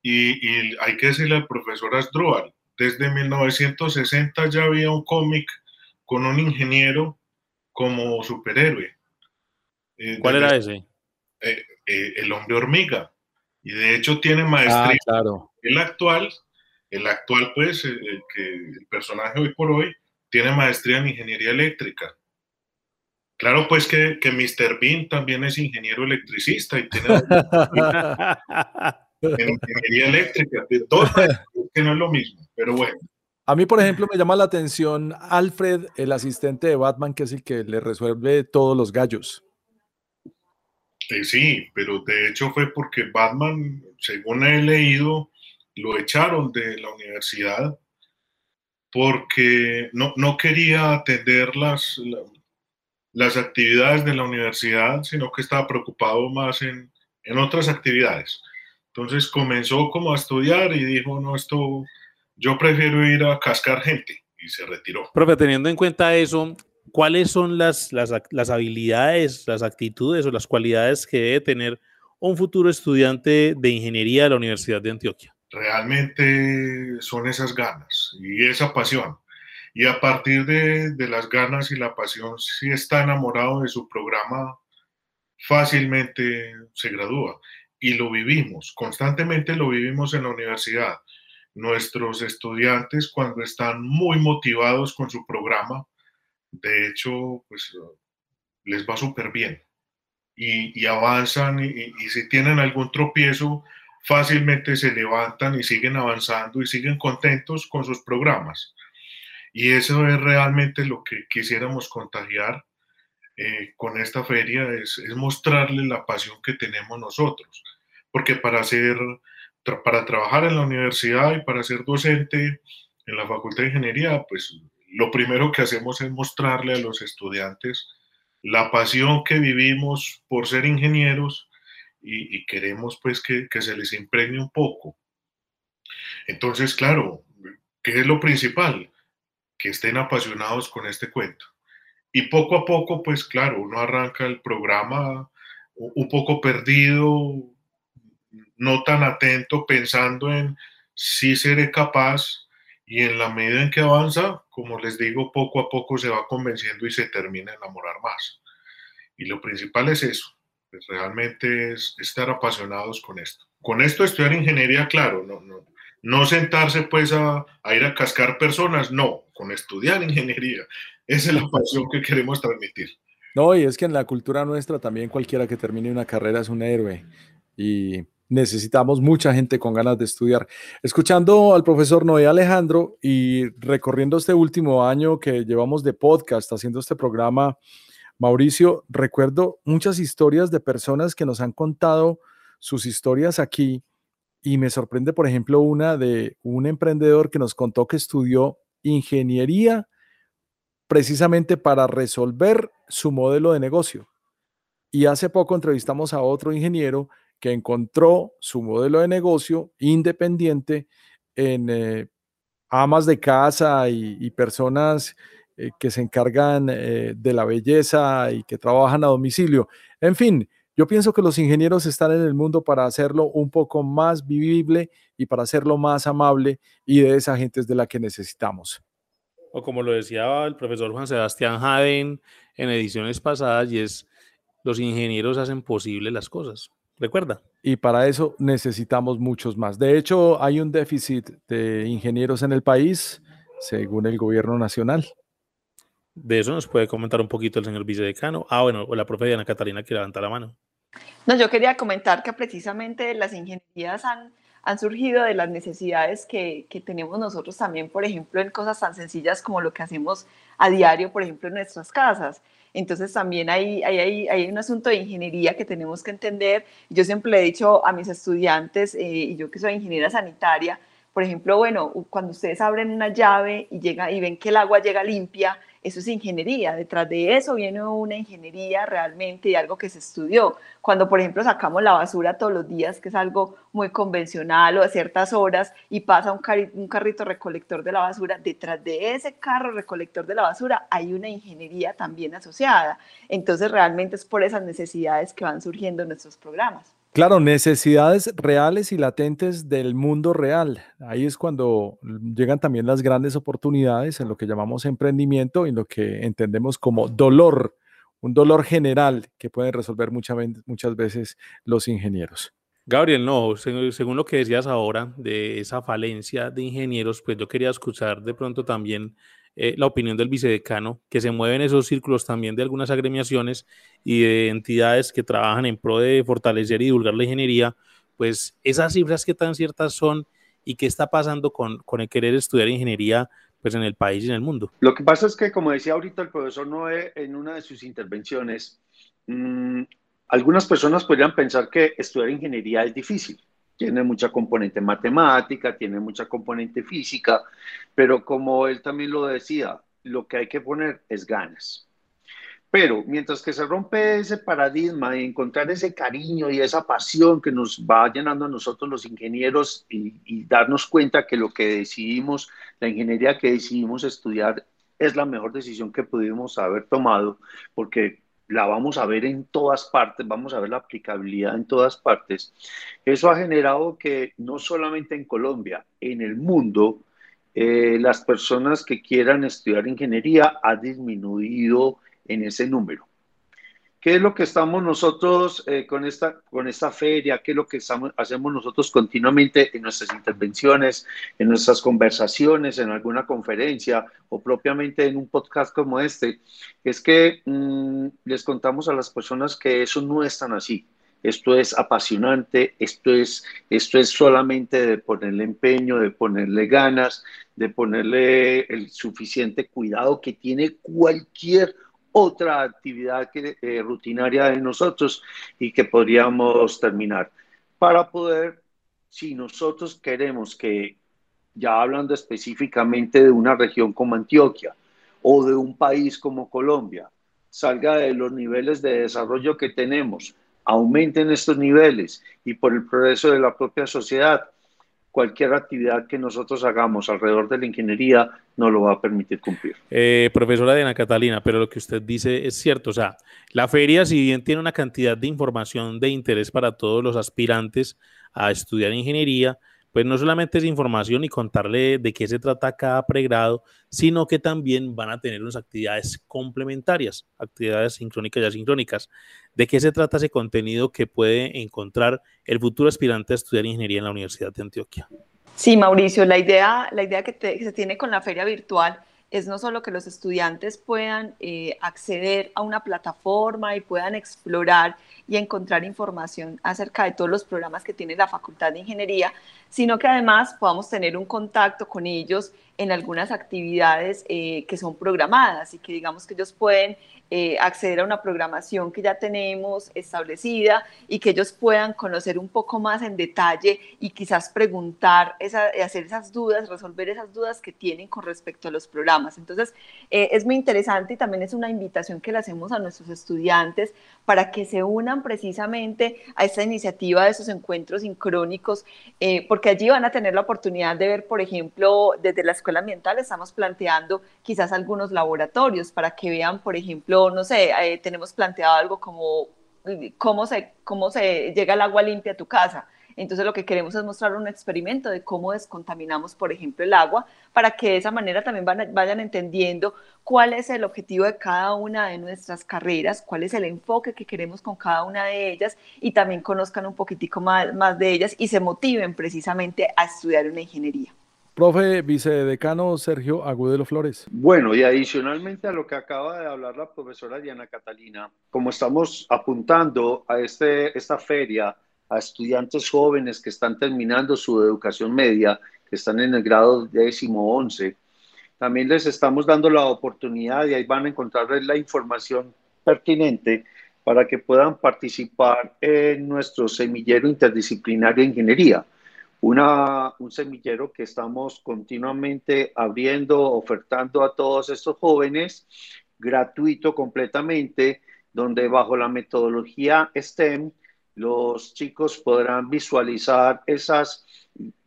y, hay que decirle al profesor Asdrúbal, desde 1960 ya había un cómic con un ingeniero como superhéroe. Eh, ¿Cuál era ese? el hombre hormiga. Y de hecho tiene maestría. Ah, claro. El actual el actual, pues, el, que, el personaje hoy por hoy tiene maestría en ingeniería eléctrica. Claro, pues que, que Mr. Bean también es ingeniero electricista y tiene en ingeniería eléctrica, de todo, que no es lo mismo, pero bueno. A mí, por ejemplo, me llama la atención Alfred, el asistente de Batman, que es el que le resuelve todos los gallos. Eh, sí, pero de hecho fue porque Batman, según he leído, lo echaron de la universidad porque no, no quería atender las, las actividades de la universidad, sino que estaba preocupado más en, en otras actividades. Entonces comenzó como a estudiar y dijo, no, esto yo prefiero ir a cascar gente y se retiró. Profe, teniendo en cuenta eso, ¿cuáles son las, las, las, habilidades, las actitudes o las cualidades que debe tener un futuro estudiante de ingeniería de la Universidad de Antioquia? Realmente son esas ganas y esa pasión. Y a partir de, de las ganas y la pasión, si está enamorado de su programa, fácilmente se gradúa. Y lo vivimos, constantemente lo vivimos en la universidad nuestros estudiantes cuando están muy motivados con su programa, de hecho, pues les va súper bien y, avanzan y, si tienen algún tropiezo, fácilmente se levantan y siguen avanzando y siguen contentos con sus programas. Y eso es realmente lo que quisiéramos contagiar eh, con esta feria, es, es mostrarle la pasión que tenemos nosotros. Porque para hacer para trabajar en la universidad y para ser docente en la Facultad de Ingeniería, pues lo primero que hacemos es mostrarle a los estudiantes la pasión que vivimos por ser ingenieros y, queremos pues que, que, se les impregne un poco. Entonces, claro, ¿qué es lo principal? Que estén apasionados con este cuento. Y poco a poco, pues claro, uno arranca el programa un poco perdido, no tan atento, pensando en si seré capaz y en la medida en que avanza, como les digo, poco a poco se va convenciendo y se termina a enamorar más. Y lo principal es eso, pues realmente es estar apasionados con esto. Con esto estudiar ingeniería, claro, no, no, no sentarse pues a, a ir a cascar personas, no, con estudiar ingeniería. Esa es la pasión que queremos transmitir. No, y es que en la cultura nuestra también cualquiera que termine una carrera es un héroe. Y necesitamos mucha gente con ganas de estudiar. Escuchando al profesor Noé Alejandro y recorriendo este último año que llevamos de podcast, haciendo este programa, Mauricio, recuerdo muchas historias de personas que nos han contado sus historias aquí y me sorprende, por ejemplo, una de un emprendedor que nos contó que estudió ingeniería precisamente para resolver su modelo de negocio. Y hace poco entrevistamos a otro ingeniero que encontró su modelo de negocio independiente en eh, amas de casa y, personas eh, que se encargan eh, de la belleza y que trabajan a domicilio. En fin, yo pienso que los ingenieros están en el mundo para hacerlo un poco más vivible y para hacerlo más amable y de esa gente es de la que necesitamos. O como lo decía el profesor Juan Sebastián Jaden en ediciones pasadas, y es los ingenieros hacen posible las cosas. Recuerda. Y para eso necesitamos muchos más. De hecho, hay un déficit de ingenieros en el país, según el gobierno nacional. De eso nos puede comentar un poquito el señor vicedecano. Ah, bueno, o la profe Diana Catalina que levanta la mano. No, yo quería comentar que precisamente las ingenierías han, han surgido de las necesidades que, que, tenemos nosotros también, por ejemplo, en cosas tan sencillas como lo que hacemos a diario, por ejemplo, en nuestras casas. Entonces también hay, hay, hay, un asunto de ingeniería que tenemos que entender. Yo siempre he dicho a mis estudiantes, eh, y yo que soy ingeniera sanitaria, por ejemplo, bueno, cuando ustedes abren una llave y, llega, y ven que el agua llega limpia, eso es ingeniería. Detrás de eso viene una ingeniería realmente y algo que se estudió. Cuando, por ejemplo, sacamos la basura todos los días, que es algo muy convencional o a ciertas horas, y pasa un, carrito recolector de la basura, detrás de ese carro recolector de la basura hay una ingeniería también asociada. Entonces, realmente es por esas necesidades que van surgiendo nuestros programas. Claro, necesidades reales y latentes del mundo real. Ahí es cuando llegan también las grandes oportunidades en lo que llamamos emprendimiento y lo que entendemos como dolor, un dolor general que pueden resolver muchas veces los ingenieros. Gabriel, no, según lo que decías ahora de esa falencia de ingenieros, pues yo quería escuchar de pronto también eh, la opinión del vicedecano, que se mueve en esos círculos también de algunas agremiaciones y de entidades que trabajan en pro de fortalecer y divulgar la ingeniería, pues esas cifras que tan ciertas son y qué está pasando con, con el querer estudiar ingeniería pues, en el país y en el mundo. Lo que pasa es que, como decía ahorita el profesor Noé en una de sus intervenciones, mmm, algunas personas podrían pensar que estudiar ingeniería es difícil. Tiene mucha componente matemática, tiene mucha componente física, pero como él también lo decía, lo que hay que poner es ganas. Pero mientras que se rompe ese paradigma de encontrar ese cariño y esa pasión que nos va llenando a nosotros los ingenieros y, y, darnos cuenta que lo que decidimos, la ingeniería que decidimos estudiar es la mejor decisión que pudimos haber tomado, porque la vamos a ver en todas partes, vamos a ver la aplicabilidad en todas partes. Eso ha generado que no solamente en Colombia, en el mundo, eh, las personas que quieran estudiar ingeniería ha disminuido en ese número. ¿Qué es lo que estamos nosotros eh, con, esta, con esta feria? ¿Qué es lo que estamos, hacemos nosotros continuamente en nuestras intervenciones, en nuestras conversaciones, en alguna conferencia o propiamente en un podcast como este? Es que mmm, les contamos a las personas que eso no es tan así. Esto es apasionante, esto es, esto es solamente de ponerle empeño, de ponerle ganas, de ponerle el suficiente cuidado que tiene cualquier otra actividad que, eh, rutinaria de nosotros y que podríamos terminar. Para poder, si nosotros queremos que, ya hablando específicamente de una región como Antioquia o de un país como Colombia, salga de los niveles de desarrollo que tenemos, aumenten estos niveles y por el progreso de la propia sociedad, cualquier actividad que nosotros hagamos alrededor de la ingeniería no lo va a permitir cumplir. Eh, profesora Diana Catalina, pero lo que usted dice es cierto, o sea, la feria si bien tiene una cantidad de información de interés para todos los aspirantes a estudiar ingeniería, pues no solamente es información y contarle de qué se trata cada pregrado, sino que también van a tener unas actividades complementarias, actividades sincrónicas y asincrónicas. ¿De qué se trata ese contenido que puede encontrar el futuro aspirante a estudiar ingeniería en la Universidad de Antioquia? Sí, Mauricio, la idea, la idea que, se tiene con la feria virtual es no solo que los estudiantes puedan eh, acceder a una plataforma y puedan explorar y encontrar información acerca de todos los programas que tiene la Facultad de Ingeniería, sino que además podamos tener un contacto con ellos en algunas actividades eh, que son programadas y que digamos que ellos pueden eh, acceder a una programación que ya tenemos establecida y que ellos puedan conocer un poco más en detalle y quizás preguntar, esa, hacer esas dudas, resolver esas dudas que tienen con respecto a los programas. Entonces, eh, es muy interesante y también es una invitación que le hacemos a nuestros estudiantes para que se unan precisamente a esta iniciativa de esos encuentros sincrónicos, eh, porque allí van a tener la oportunidad de ver, por ejemplo, desde la Escuela Ambiental estamos planteando quizás algunos laboratorios para que vean, por ejemplo, no sé, eh, tenemos planteado algo como cómo se, cómo se llega el agua limpia a tu casa. Entonces lo que queremos es mostrar un experimento de cómo descontaminamos, por ejemplo, el agua, para que de esa manera también van, vayan entendiendo cuál es el objetivo de cada una de nuestras carreras, cuál es el enfoque que queremos con cada una de ellas y también conozcan un poquitico más, más de ellas y se motiven precisamente a estudiar una ingeniería. Profe, vicedecano Sergio Agudelo Flores. Bueno, y adicionalmente a lo que acaba de hablar la profesora Diana Catalina, como estamos apuntando a este, esta feria a estudiantes jóvenes que están terminando su educación media, que están en el grado décimo once, también les estamos dando la oportunidad y ahí van a encontrar la información pertinente para que puedan participar en nuestro semillero interdisciplinario de ingeniería una, un semillero que estamos continuamente abriendo, ofertando a todos estos jóvenes, gratuito completamente, donde bajo la metodología STEM los chicos podrán visualizar esos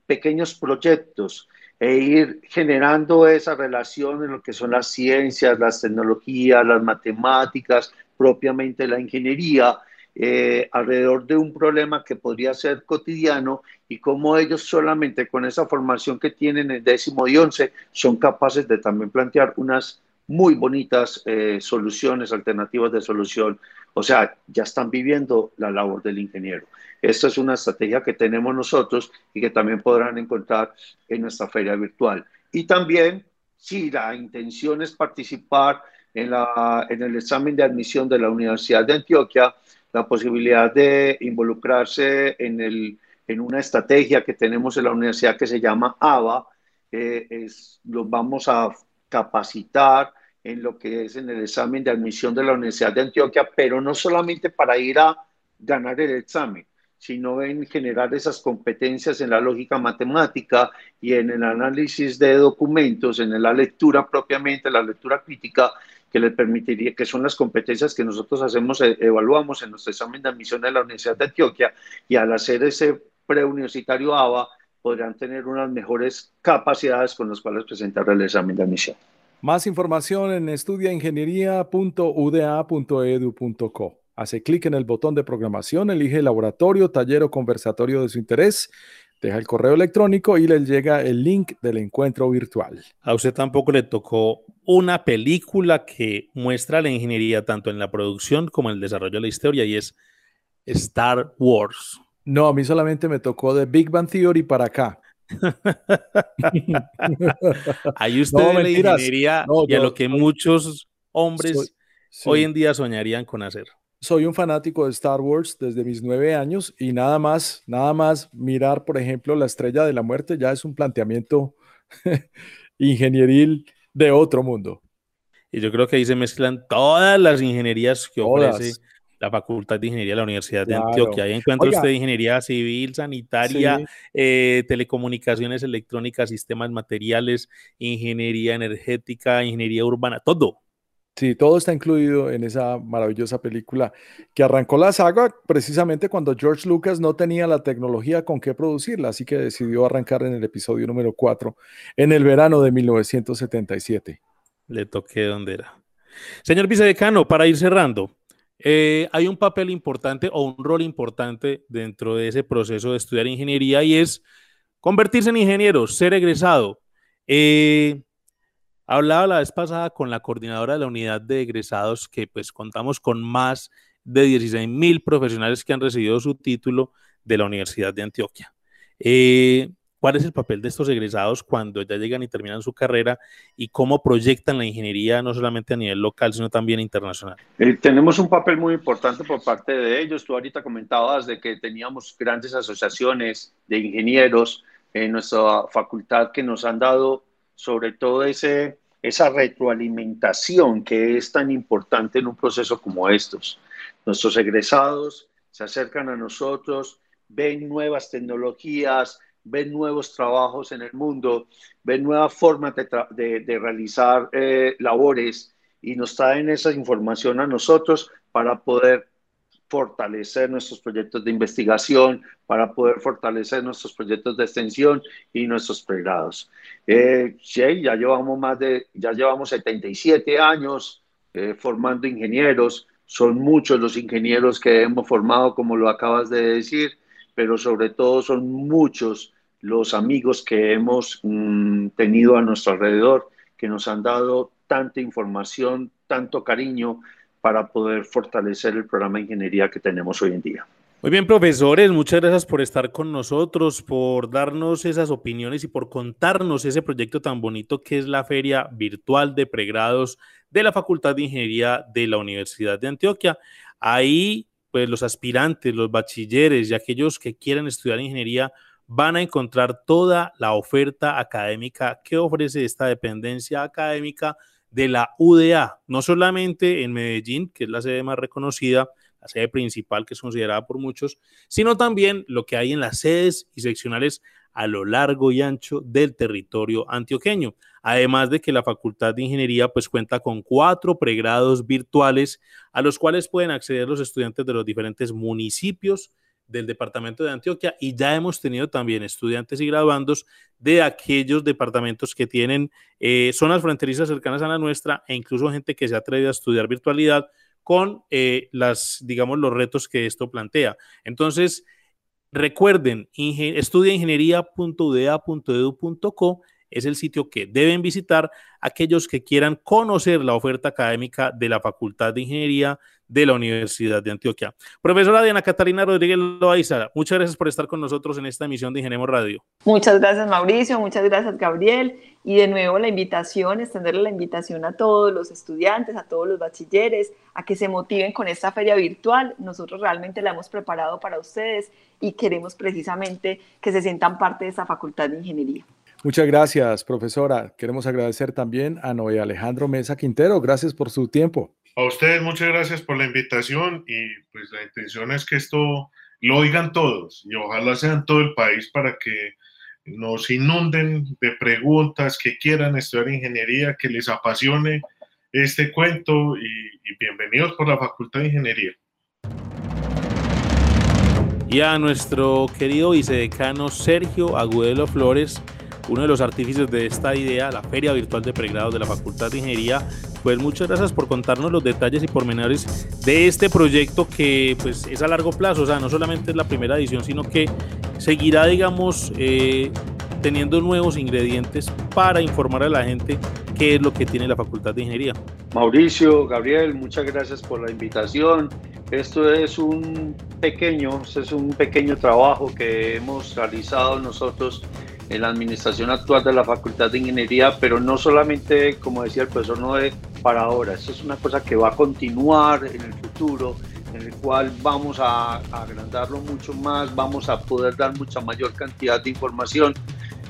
pequeños proyectos e ir generando esa relación en lo que son las ciencias, las tecnologías, las matemáticas, propiamente la ingeniería, eh, alrededor de un problema que podría ser cotidiano y cómo ellos solamente con esa formación que tienen en décimo y once son capaces de también plantear unas muy bonitas eh, soluciones, alternativas de solución. O sea, ya están viviendo la labor del ingeniero. Esta es una estrategia que tenemos nosotros y que también podrán encontrar en nuestra feria virtual. Y también, si la intención es participar en, la, en el examen de admisión de la Universidad de Antioquia, la posibilidad de involucrarse en el en una estrategia que tenemos en la universidad que se llama ABA, eh, es, los vamos a capacitar en lo que es en el examen de admisión de la Universidad de Antioquia, pero no solamente para ir a ganar el examen, sino en generar esas competencias en la lógica matemática y en el análisis de documentos, en la lectura propiamente, la lectura crítica, que le permitiría, que son las competencias que nosotros hacemos, eh, evaluamos en nuestro examen de admisión de la Universidad de Antioquia, y al hacer ese preuniversitario ABA, podrán tener unas mejores capacidades con las cuales presentar el examen de admisión. Más información en estudiaingeniería.uda.edu.co. Hace clic en el botón de programación, elige el laboratorio, taller o conversatorio de su interés, deja el correo electrónico y le llega el link del encuentro virtual. A usted tampoco le tocó una película que muestra la ingeniería tanto en la producción como en el desarrollo de la historia y es Star Wars. No, a mí solamente me tocó de Big Bang Theory para acá. Ahí usted ve la ingeniería y a lo que muchos hombres hoy en día soñarían con hacer soy un fanático de Star Wars desde mis nueve años y nada más, nada más mirar, por ejemplo, la estrella de la muerte ya es un planteamiento ingenieril de otro mundo. Y yo creo que ahí se mezclan todas las ingenierías que ofrece la Facultad de Ingeniería de la Universidad de Antioquia. Ahí encuentra usted ingeniería civil, sanitaria, eh, telecomunicaciones electrónicas, sistemas materiales, ingeniería energética, ingeniería urbana, todo. Sí, todo está incluido en esa maravillosa película que arrancó la saga precisamente cuando George Lucas no tenía la tecnología con qué producirla, así que decidió arrancar en el episodio número 4 en el verano de 1977. Le toqué donde era. Señor vicedecano, para ir cerrando, eh, hay un papel importante o un rol importante dentro de ese proceso de estudiar ingeniería y es convertirse en ingeniero, ser egresado. Eh, Hablaba la vez pasada con la coordinadora de la unidad de egresados que pues contamos con más de 16 mil profesionales que han recibido su título de la Universidad de Antioquia. Eh, ¿Cuál es el papel de estos egresados cuando ya llegan y terminan su carrera y cómo proyectan la ingeniería no solamente a nivel local, sino también internacional? Eh, tenemos un papel muy importante por parte de ellos. Tú ahorita comentabas de que teníamos grandes asociaciones de ingenieros en nuestra facultad que nos han dado sobre todo ese, esa retroalimentación que es tan importante en un proceso como estos. Nuestros egresados se acercan a nosotros, ven nuevas tecnologías, ven nuevos trabajos en el mundo, ven nuevas formas de, realizar eh, labores y nos traen esa información a nosotros para poder fortalecer nuestros proyectos de investigación, para poder fortalecer nuestros proyectos de extensión y nuestros pregrados. Eh, sí, ya llevamos más de, ya llevamos 77 años eh, formando ingenieros, son muchos los ingenieros que hemos formado, como lo acabas de decir, pero sobre todo son muchos los amigos que hemos mm, tenido a nuestro alrededor, que nos han dado tanta información, tanto cariño, para poder fortalecer el programa de ingeniería que tenemos hoy en día. Muy bien, profesores, muchas gracias por estar con nosotros, por darnos esas opiniones y por contarnos ese proyecto tan bonito que es la Feria Virtual de Pregrados de la Facultad de Ingeniería de la Universidad de Antioquia. Ahí, pues los aspirantes, los bachilleres y aquellos que quieran estudiar ingeniería van a encontrar toda la oferta académica que ofrece esta dependencia académica de la UDA, no solamente en Medellín, que es la sede más reconocida, la sede principal que es considerada por muchos, sino también lo que hay en las sedes y seccionales a lo largo y ancho del territorio antioqueño. Además de que la Facultad de Ingeniería pues cuenta con cuatro pregrados virtuales a los cuales pueden acceder los estudiantes de los diferentes municipios del departamento de Antioquia y ya hemos tenido también estudiantes y graduandos de aquellos departamentos que tienen eh, zonas fronterizas cercanas a la nuestra e incluso gente que se atreve a estudiar virtualidad con eh, las, digamos, los retos que esto plantea. Entonces, recuerden, estudiaingeniería.udea.edu.co es el sitio que deben visitar aquellos que quieran conocer la oferta académica de la Facultad de Ingeniería de la Universidad de Antioquia. Profesora Diana Catalina Rodríguez Loaiza, muchas gracias por estar con nosotros en esta emisión de Ingeniemos Radio. Muchas gracias Mauricio, muchas gracias Gabriel y de nuevo la invitación, extenderle la invitación a todos los estudiantes, a todos los bachilleres, a que se motiven con esta feria virtual. Nosotros realmente la hemos preparado para ustedes y queremos precisamente que se sientan parte de esta facultad de ingeniería. Muchas gracias, profesora. Queremos agradecer también a Noé Alejandro Mesa Quintero. Gracias por su tiempo. A ustedes muchas gracias por la invitación y pues la intención es que esto lo oigan todos y ojalá sea en todo el país para que nos inunden de preguntas, que quieran estudiar ingeniería, que les apasione este cuento y bienvenidos por la Facultad de Ingeniería. Y a nuestro querido vicedecano Sergio Agudelo Flores, uno de los artífices de esta idea, la Feria Virtual de Pregrados de la Facultad de Ingeniería. Pues muchas gracias por contarnos los detalles y pormenores de este proyecto que pues es a largo plazo, o sea, no solamente es la primera edición, sino que seguirá, digamos, eh, teniendo nuevos ingredientes para informar a la gente qué es lo que tiene la Facultad de Ingeniería. Mauricio, Gabriel, muchas gracias por la invitación. Esto es un pequeño, es un pequeño trabajo que hemos realizado nosotros en la administración actual de la Facultad de Ingeniería, pero no solamente, como decía el profesor Noé, para ahora. Esto es una cosa que va a continuar en el futuro, en el cual vamos a, agrandarlo mucho más, vamos a poder dar mucha mayor cantidad de información,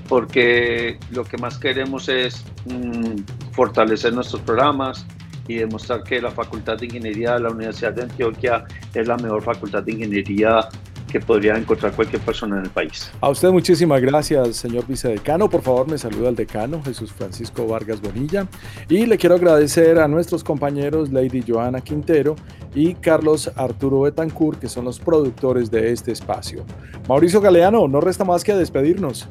porque lo que más queremos es mm, fortalecer nuestros programas, y demostrar que la Facultad de Ingeniería de la Universidad de Antioquia es la mejor facultad de ingeniería que podría encontrar cualquier persona en el país. A usted muchísimas gracias, señor vicedecano. Por favor, me saluda el decano, Jesús Francisco Vargas Bonilla. Y le quiero agradecer a nuestros compañeros Lady Joana Quintero y Carlos Arturo Betancourt, que son los productores de este espacio. Mauricio Galeano, no resta más que despedirnos.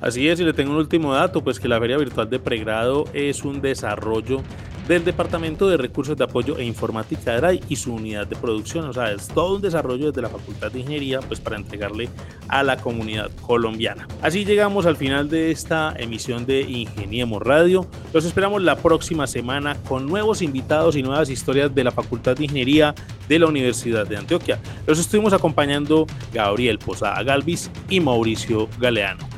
Así es, y le tengo un último dato, pues que la Feria Virtual de Pregrado es un desarrollo del Departamento de Recursos de Apoyo e Informática de RAI y su unidad de producción. O sea, es todo un desarrollo desde la Facultad de Ingeniería pues para entregarle a la comunidad colombiana. Así llegamos al final de esta emisión de Ingeniemos Radio. Los esperamos la próxima semana con nuevos invitados y nuevas historias de la Facultad de Ingeniería de la Universidad de Antioquia. Los estuvimos acompañando Gabriel Posada Galvis y Mauricio Galeano.